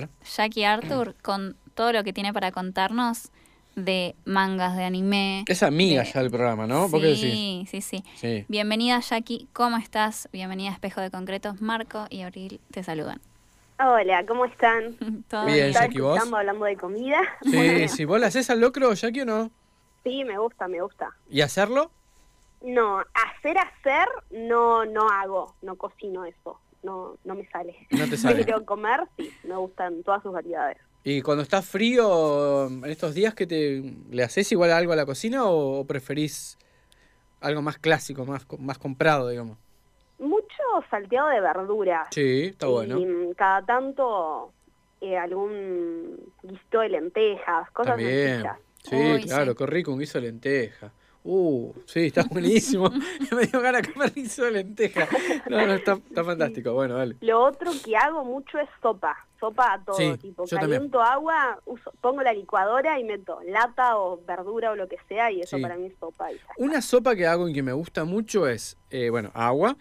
ver. Jackie Arthur con todo lo que tiene para contarnos de mangas, de anime. Es amiga de- ya del programa, ¿no? ¿Por qué decís? Sí, sí, sí. Sí. Bienvenida Jackie, ¿cómo estás? Bienvenida a Espejo de Concretos. Marco y Abril te saludan. Hola, ¿cómo están? Todo Bien, Jackie, ¿vos? escuchando hablando de comida. Sí, sí. ¿Vos le haces al locro, Jackie, o no? Sí, me gusta, me gusta. ¿Y hacerlo? No, hacer, hacer, no, no hago, no cocino eso, no, no me sale. No te sale. Pero comer, sí, me gustan todas sus variedades. ¿Y cuando está frío en estos días que te le haces igual algo a la cocina o, o preferís algo más clásico, más, co- más comprado, digamos? Mucho salteado de verduras. Sí, está bueno. Y cada tanto eh, algún guisto de lentejas, cosas También. sencillas. Sí, Uy, claro, sí. qué rico un guiso de lenteja. Uh, sí, está buenísimo. me dio ganas de comer guiso de lenteja. No, no, está, está fantástico. Bueno, dale. Lo otro que hago mucho es sopa, sopa a todo, Sí, tipo yo también. caliento agua, uso- pongo la licuadora y meto lata o verdura o lo que sea y eso Sí. para mí es sopa. y. Una sopa que hago y que me gusta mucho es, eh, bueno, agua,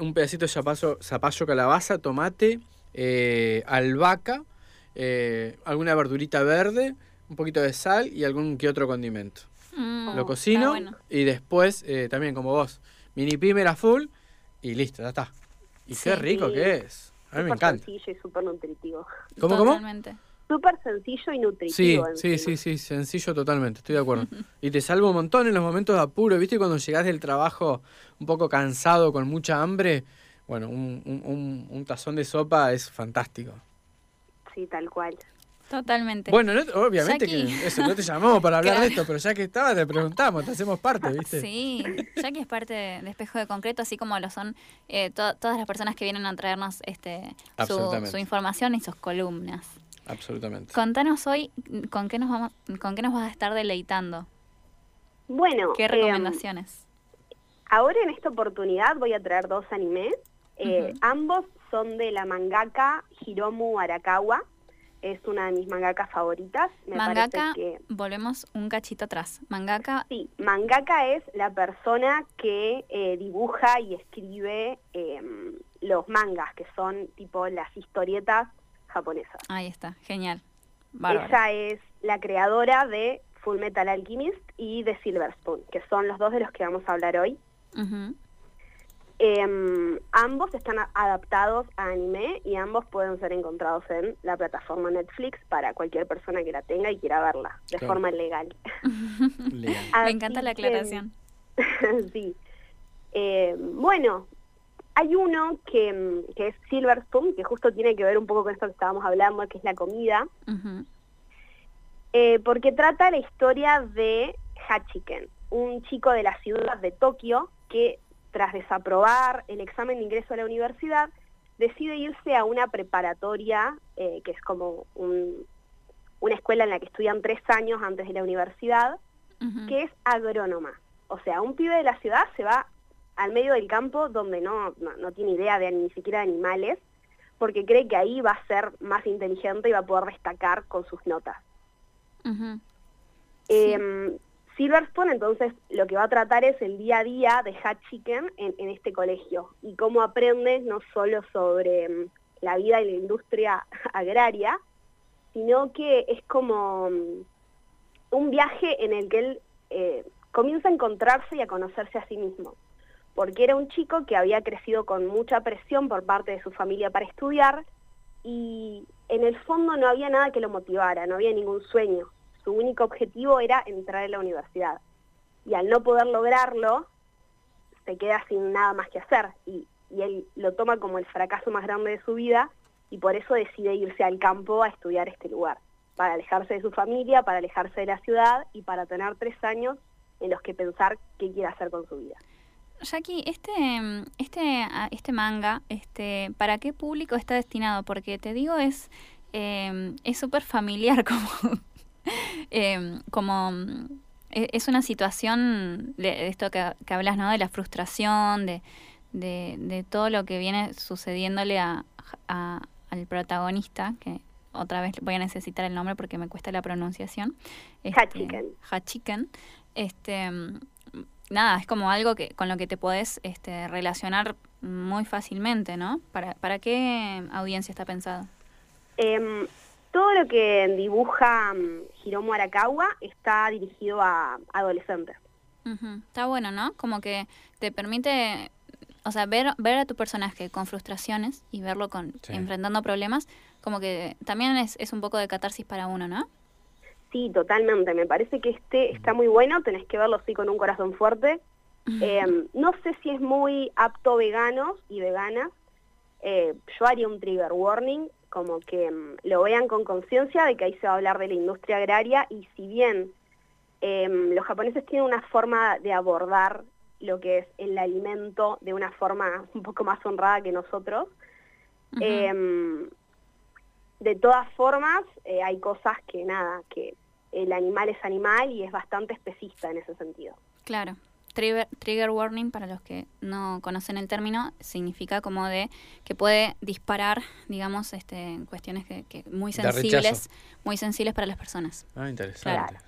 un pedacito de zapallo, zapallo calabaza, tomate, eh, albahaca, eh, alguna verdurita verde, un poquito de sal y algún que otro condimento. Mm, Lo cocino bueno. y después, eh, también como vos, mini pimer a full y listo, ya está. Y Sí. qué rico Sí. que es. A mí me Súper encanta. sencillo y súper nutritivo. ¿Cómo, cómo? Totalmente. Súper sencillo y Sí, nutritivo. sí, encima. sí, sí, sencillo totalmente, estoy de acuerdo. Y te salva un montón en los momentos de apuro, ¿viste? Cuando llegás del trabajo un poco cansado, con mucha hambre, bueno, un, un- un- un tazón de sopa es fantástico. Sí, tal cual. Totalmente. Bueno, no- obviamente Jackie. que eso, no te llamamos para hablar de esto, pero ya que estaba te preguntamos, te hacemos parte, ¿viste? Sí, Jackie es parte de, Espejo de Concreto, así como lo son eh, to- todas las personas que vienen a traernos este su, información y sus columnas. Absolutamente. Contanos hoy con qué nos vamos, con qué nos vas a estar deleitando. Bueno, ¿Qué eh, recomendaciones? ahora en esta oportunidad voy a traer dos animes. Eh. Ambos son de la mangaka Hiromu Arakawa. Es una de mis mangakas favoritas. Me Mangaka, parece que volvemos un cachito atrás. Mangaka, Sí, mangaka es la persona que eh, dibuja y escribe em, los mangas, que son tipo las historietas japonesas. ahí está, genial. Bárbaro. Ella es la creadora de Full Metal Alchemist y de Silver Spoon, que son los dos de los que vamos a hablar hoy. Em, ambos están a- adaptados a anime y ambos pueden ser encontrados en la plataforma Netflix para cualquier persona que la tenga y quiera verla de Claro. forma legal. Legal. Me encanta la que- aclaración. sí. Eh, bueno, hay uno que, mm, que es Silver Spoon, que justo tiene que ver un poco con esto que estábamos hablando, que es la comida, eh, porque trata la historia de Hachiken, un chico de la ciudad de Tokio que tras desaprobar el examen de ingreso a la universidad, decide irse a una preparatoria, eh, que es como un- una escuela en la que estudian tres años antes de la universidad, que es agrónoma. O sea, un pibe de la ciudad se va al medio del campo donde no, no, no tiene idea de ni siquiera de animales, porque cree que ahí va a ser más inteligente y va a poder destacar con sus notas. Eh, Silver Spoon entonces lo que va a tratar es el día a día de Hat Chicken en, en este colegio y cómo aprende no solo sobre mm, la vida y la industria agraria, sino que es como mm, un viaje en el que él eh, comienza a encontrarse y a conocerse a sí mismo, porque era un chico que había crecido con mucha presión por parte de su familia para estudiar y en el fondo no había nada que lo motivara, no había ningún sueño. Su único objetivo era entrar a la universidad. Y al no poder lograrlo, se queda sin nada más que hacer. Y, y él lo toma como el fracaso más grande de su vida y por eso decide irse al campo a estudiar este lugar, para alejarse de su familia, para alejarse de la ciudad y para tener tres años en los que pensar qué quiere hacer con su vida. Jackie, este, este, ah, este manga, este, ¿para qué público está destinado? Porque te digo, es eh, es familiar como, eh, como e- es una situación de, esto que, que hablas, ¿no? De la frustración, de, de, de todo lo que viene sucediéndole a, a- al protagonista, que otra vez voy a necesitar el nombre porque me cuesta la pronunciación. Hachiken. Hachiken. Este, nada, es como algo que con lo que te podés este, relacionar muy fácilmente, ¿no? ¿Para, ¿Para qué audiencia está pensado? Em, todo lo que dibuja um, Hiromu Arakawa está dirigido a adolescentes. Está bueno, ¿no? Como que te permite, o sea, ver, ver a tu personaje con frustraciones y verlo con enfrentando problemas, como que también es, es un poco de catarsis para uno, ¿no? Sí, totalmente. Me parece que este está muy bueno. Tenés que verlo así con un corazón fuerte. Em, no sé si es muy apto veganos y veganas. Eh, yo haría un trigger warning, como que em, lo vean con conciencia de que ahí se va a hablar de la industria agraria y si bien em, los japoneses tienen una forma de abordar lo que es el alimento de una forma un poco más honrada que nosotros, de todas formas, eh, hay cosas que nada, que el animal es animal y es bastante especista en ese sentido. Claro. Trigger, trigger warning, para los que no conocen el término, significa como de que puede disparar, digamos, este, cuestiones que, muy sensibles, muy sensibles para las personas. Ah, interesante.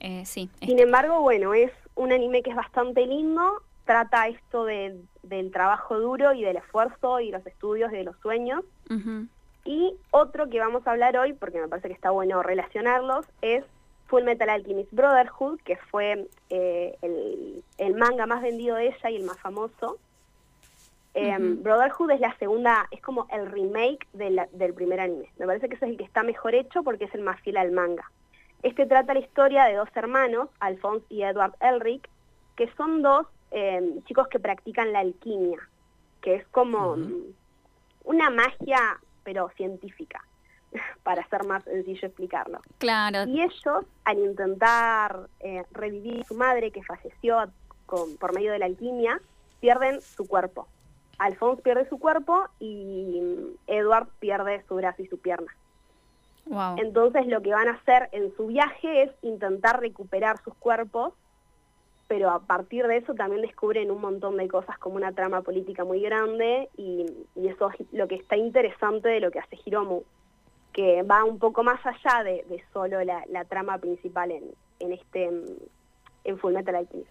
Eh, sí. Sin embargo, bueno, es un anime que es bastante lindo, trata esto de, del trabajo duro y del esfuerzo y los estudios de los sueños. Y otro que vamos a hablar hoy, porque me parece que está bueno relacionarlos, es Full Metal Alchemist Brotherhood, que fue eh, el, manga más vendido de ella y el más famoso. Em, Brotherhood es la segunda, es como el remake del primer anime. Me parece que ese es el que está mejor hecho porque es el más fiel al manga. Este trata la historia de dos hermanos, Alphonse y Edward Elric, que son dos em, chicos que practican la alquimia, que es como una magia pero científica, para ser más sencillo explicarlo. Claro. Y ellos, al intentar eh, revivir a su madre que falleció con, por medio de la alquimia, pierden su cuerpo. Alphonse pierde su cuerpo y Edward pierde su brazo y su pierna. Wow. Entonces lo que van a hacer en su viaje es intentar recuperar sus cuerpos pero a partir de eso también descubren un montón de cosas como una trama política muy grande y, eso es lo que está interesante de lo que hace Hiromu, que va un poco más allá de, solo la, trama principal en, en este en Fullmetal Alchemist.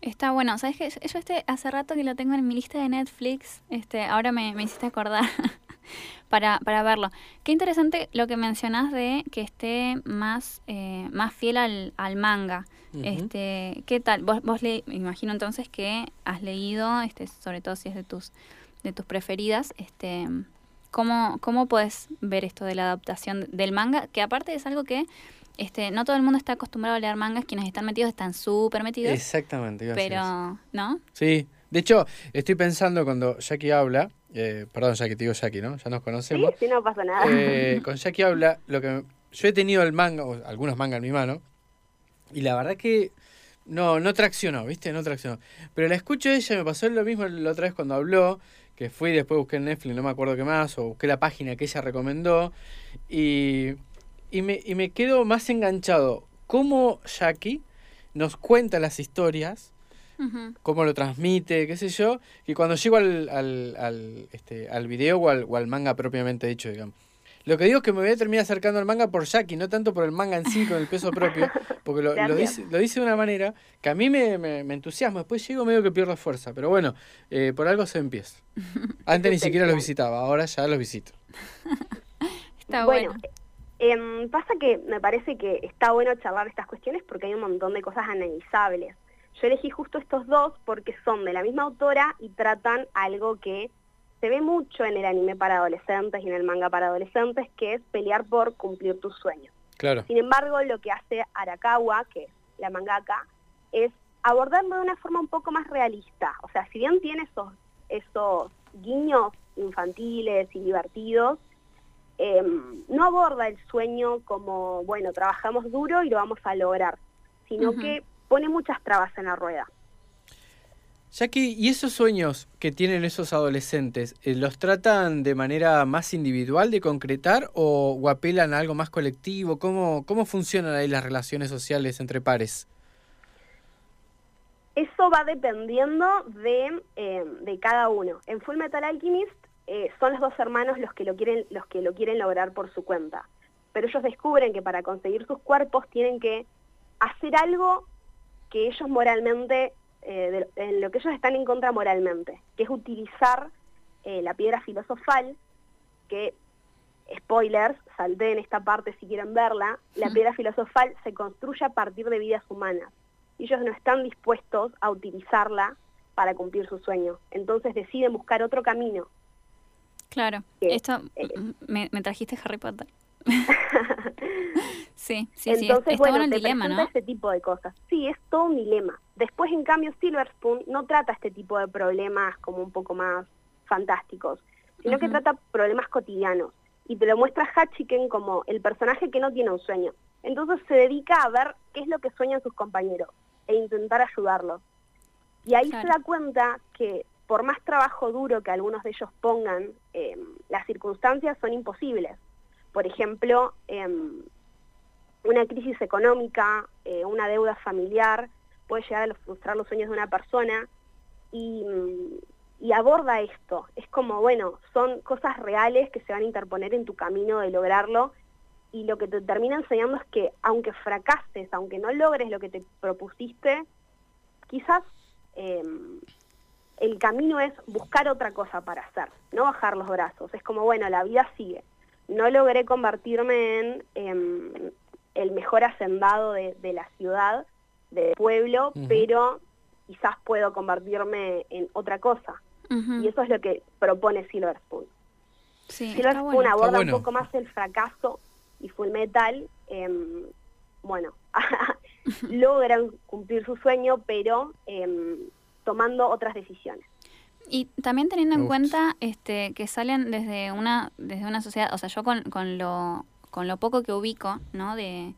Está bueno, sabes que yo este hace rato que lo tengo en mi lista de Netflix, este, ahora me, me hiciste acordar para, para verlo. Qué interesante lo que mencionas de que esté más, eh, más fiel al, al manga. este, ¿Qué tal? Vos, vos le, imagino entonces que has leído, este, sobre todo si es de tus, de tus preferidas, este, ¿cómo, ¿cómo puedes ver esto de la adaptación del manga? Que aparte es algo que este, no todo el mundo está acostumbrado a leer mangas, quienes están metidos están súper metidos. Exactamente. Pero, ¿no? Sí, de hecho, estoy pensando cuando Jackie habla, eh, perdón Jackie, te digo Jackie, ¿no? Ya nos conocemos. Sí, sí, no pasa nada. Eh, con Jackie habla, lo que yo he tenido el manga, o algunos mangas en mi mano, y la verdad que no, no traccionó, ¿viste? No traccionó. Pero la escucho ella, me pasó lo mismo la otra vez cuando habló, que fui después busqué en Netflix, no me acuerdo qué más, o busqué la página que ella recomendó, y, y, me, y me quedo más enganchado. Cómo Jackie nos cuenta las historias cómo lo transmite, qué sé yo, y cuando llego al, al, al, este, al video o al, o al manga propiamente dicho, digamos. Lo que digo es que me voy a terminar acercando al manga por Jackie, no tanto por el manga en sí con el peso propio, porque lo, lo, dice, lo dice de una manera que a mí me, me, entusiasma, después llego medio que pierdo fuerza, pero bueno, eh, por algo se empieza. Antes ni siquiera los visitaba, ahora ya los visito. Está bueno. Em, pasa que me parece que está bueno charlar estas cuestiones porque hay un montón de cosas analizables. Yo elegí justo estos dos porque son de la misma autora y tratan algo que se ve mucho en el anime para adolescentes y en el manga para adolescentes, que es pelear por cumplir tus sueños. Claro. Sin embargo, lo que hace Arakawa, que es la mangaka, es abordarlo de una forma un poco más realista. O sea, si bien tiene esos, esos guiños infantiles y divertidos, em, no aborda el sueño como, bueno, trabajamos duro y lo vamos a lograr, sino que pone muchas trabas en la rueda. Jackie, ¿y esos sueños que tienen esos adolescentes, eh, los tratan de manera más individual de concretar o, apelan a algo más colectivo? ¿Cómo, ¿Cómo funcionan ahí las relaciones sociales entre pares? Eso va dependiendo de, eh, de cada uno. En Full Metal Alchemist eh, son los dos hermanos los que, lo quieren, los que lo quieren lograr por su cuenta. Pero ellos descubren que para conseguir sus cuerpos tienen que hacer algo que ellos moralmente, eh, en lo que ellos están en contra moralmente, que es utilizar eh, la piedra filosofal, que spoilers, salté en esta parte si quieren verla, la piedra filosofal se construye a partir de vidas humanas. Y ellos no están dispuestos a utilizarla para cumplir su sueño. Entonces deciden buscar otro camino. Claro, esto eh, me, trajiste Harry Potter. sí, sí, Entonces, sí, bueno, el dilema, ¿no? Este tipo de cosas. Sí, es todo un dilema. Después, en cambio, Silver Spoon no trata este tipo de problemas como un poco más fantásticos, sino que trata problemas cotidianos y te lo muestra Hatchiken como el personaje que no tiene un sueño. Entonces se dedica a ver qué es lo que sueñan sus compañeros e intentar ayudarlos. Y ahí se da cuenta que por más trabajo duro que algunos de ellos pongan, em, las circunstancias son imposibles. Por ejemplo, em, una crisis económica, eh, una deuda familiar, puede llegar a frustrar los sueños de una persona y aborda esto. Es como, bueno, son cosas reales que se van a interponer en tu camino de lograrlo y lo que te termina enseñando es que aunque fracases, aunque no logres lo que te propusiste, quizás em, el camino es buscar otra cosa para hacer, no bajar los brazos. Es como, bueno, la vida sigue. No logré convertirme en em, el mejor hacendado de, la ciudad, del pueblo, pero quizás puedo convertirme en otra cosa. Y eso es lo que propone Silver Spoon. Silver Spoon aborda un poco más el fracaso y Full Metal, em, bueno, logran cumplir su sueño, pero em, tomando otras decisiones. Y también teniendo en cuenta este, que salen desde una, desde una sociedad, o sea, yo con, con, lo, con lo poco que ubico, ¿no? De,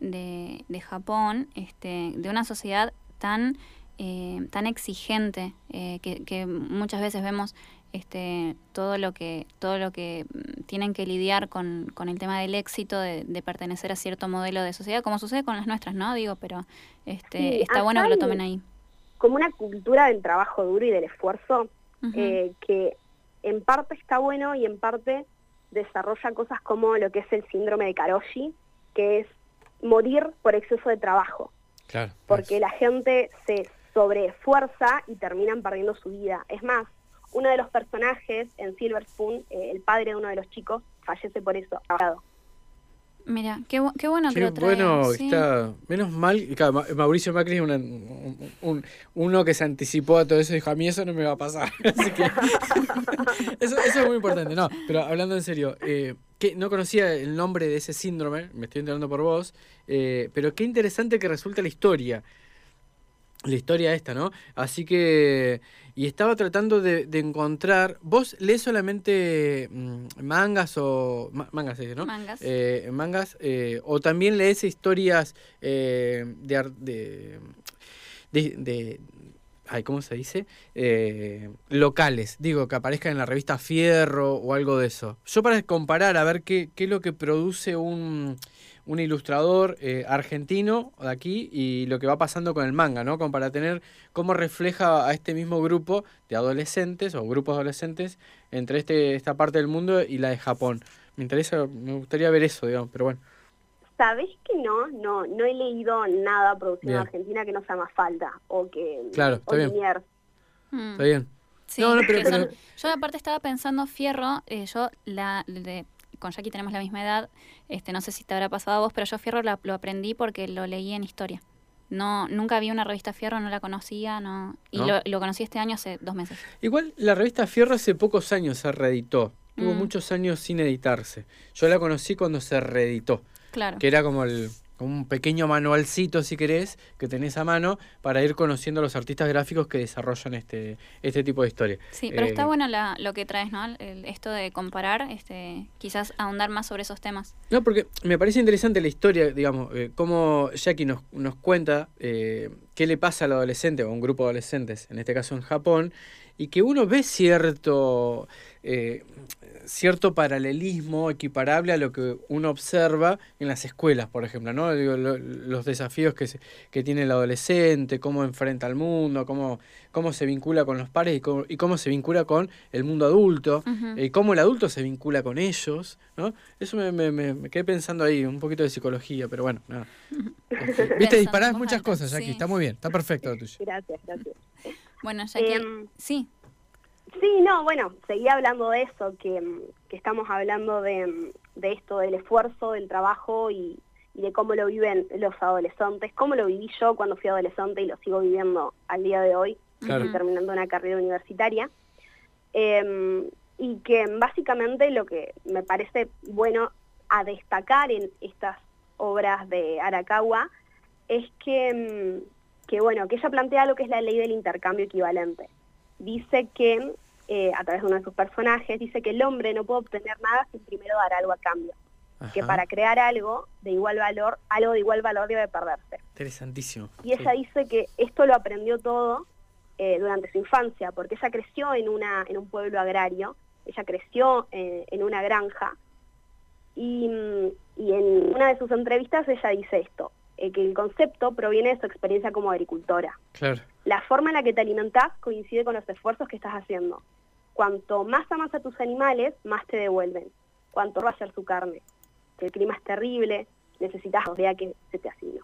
de, de Japón, este, de una sociedad tan eh, tan exigente eh, que, muchas veces vemos este, todo lo que todo lo que tienen que lidiar con, con el tema del éxito de, pertenecer a cierto modelo de sociedad como sucede con las nuestras no digo pero este está bueno que lo tomen ahí como una cultura del trabajo duro y del esfuerzo eh, que en parte está bueno y en parte desarrolla cosas como lo que es el síndrome de Karoshi que es morir por exceso de trabajo Claro, porque la gente se sobre fuerza y terminan perdiendo su vida. Es más, uno de los personajes en Silver Spoon, eh, el padre de uno de los chicos, fallece por eso. Mira, qué, qué bueno que lo bueno está. Menos mal, Mauricio Macri es un, uno que se anticipó a todo eso y dijo, a mí eso no me va a pasar. Así que eso, es muy importante. No, pero hablando en serio, eh, que no conocía el nombre de ese síndrome, me estoy enterando por vos, eh, pero qué interesante que resulta la historia la historia esta, ¿no? Así que, y estaba tratando de, encontrar, vos lees solamente mm, mangas o, mangas, ¿no? Mangas. Eh, mangas, eh, o también lees historias eh, de, de, de, ay, ¿cómo se dice? locales, digo, que aparezcan en la revista Fierro o algo de eso. Yo para comparar, a ver qué, qué es lo que produce un un ilustrador eh, argentino de aquí y lo que va pasando con el manga, ¿no? Para tener cómo refleja a este mismo grupo de adolescentes o grupos adolescentes entre este, esta parte del mundo y la de Japón. Me interesa, me gustaría ver eso, digamos, pero bueno. ¿Sabés que no? No, no he leído nada producido en Argentina que no sea más falta o que claro, está bien. Hmm. Está bien. no, no, pero, yo aparte estaba pensando Fierro, eh, yo la de, con Jackie tenemos la misma edad, este, no sé si te habrá pasado a vos, pero yo Fierro lo aprendí porque lo leí en historia. No, nunca vi una revista Fierro, no la conocía, no, y Lo, conocí este año hace dos meses. Igual la revista Fierro hace pocos años se reeditó, tuvo mm. muchos años sin editarse. Yo la conocí cuando se reeditó, claro. que era como el un pequeño manualcito, si querés, que tenés a mano para ir conociendo a los artistas gráficos que desarrollan este, este tipo de historia. Sí, pero está eh, bueno lo que traes, ¿no? esto de comparar, este, quizás ahondar más sobre esos temas. No, porque me parece interesante la historia, digamos, eh, cómo Jackie nos, nos cuenta eh, qué le pasa al adolescente o a un grupo de adolescentes, en este caso en Japón, y que uno ve cierto cierto paralelismo equiparable a lo que uno observa en las escuelas, por ejemplo, ¿no? los desafíos que, que tiene el adolescente, cómo enfrenta al mundo, cómo, cómo se vincula con los pares y cómo, se vincula con el mundo adulto, y cómo el adulto se vincula con ellos, ¿no? Eso me, me, me, quedé pensando ahí, un poquito de psicología, pero bueno, nada. Viste, disparás muchas cosas, Jackie, está muy bien, está perfecto lo tuyo. Gracias, gracias. Bueno, Jackie, em, sí. Sí, no, bueno, seguía hablando de eso, que, que estamos hablando de, de esto, del esfuerzo, del trabajo y, y de cómo lo viven los adolescentes, cómo lo viví yo cuando fui adolescente y lo sigo viviendo al día de hoy, Claro. estoy terminando una carrera universitaria. Eh, y que básicamente lo que me parece bueno a destacar en estas obras de Arakawa es que, mm, que, bueno, que ella plantea lo que es la ley del intercambio equivalente. Dice que, eh, a través de uno de sus personajes, dice que el hombre no puede obtener nada sin primero dar algo a cambio. Que para crear algo de igual valor, algo de igual valor debe perderse. Interesantísimo. Y ella Sí. dice que esto lo aprendió todo eh, durante su infancia, porque ella creció en, una, en un pueblo agrario, ella creció eh, en una granja, y, y en una de sus entrevistas ella dice esto, eh, que el concepto proviene de su experiencia como agricultora. Claro. La forma en la que te alimentás coincide con los esfuerzos que estás haciendo. Cuanto más amas a tus animales, más te devuelven. Cuanto va a ser su carne. Si el clima es terrible, necesitas vea que se te asignó.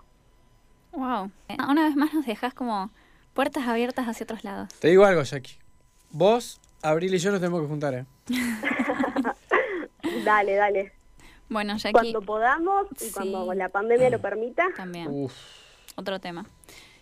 Wow. Una vez más nos dejas como puertas abiertas hacia otros lados. Te digo algo, Jackie. Vos, Abril y yo nos tenemos que juntar, ¿eh? Dale, dale. Bueno, Jackie, Cuando podamos y Sí. cuando la pandemia lo permita. también. Uf. Otro tema.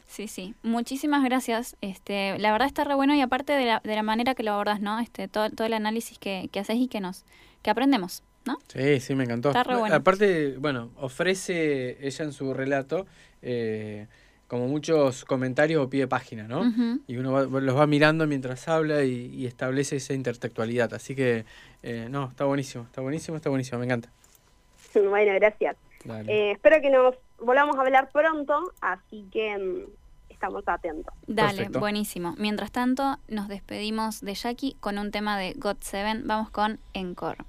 Sí, sí. Muchísimas gracias. Este, la verdad está re bueno y aparte de la, de la manera que lo abordas, ¿no? Este, todo, todo el análisis que, que haces y que nos, que aprendemos, ¿no? Sí, sí, me encantó. Está re bueno. Aparte, bueno, ofrece ella en su relato eh, como muchos comentarios o pie de página, ¿no? Y uno va- los va mirando mientras habla y, y establece esa intertextualidad. Así que, eh, no, está buenísimo, está buenísimo, está buenísimo, me encanta. Bueno, gracias. Dale. Eh, espero que nos volvamos a hablar pronto, así que mm, estamos atentos. Dale, Perfecto. buenísimo. Mientras tanto, nos despedimos de Jackie con un tema de God Seven. Vamos con Encore.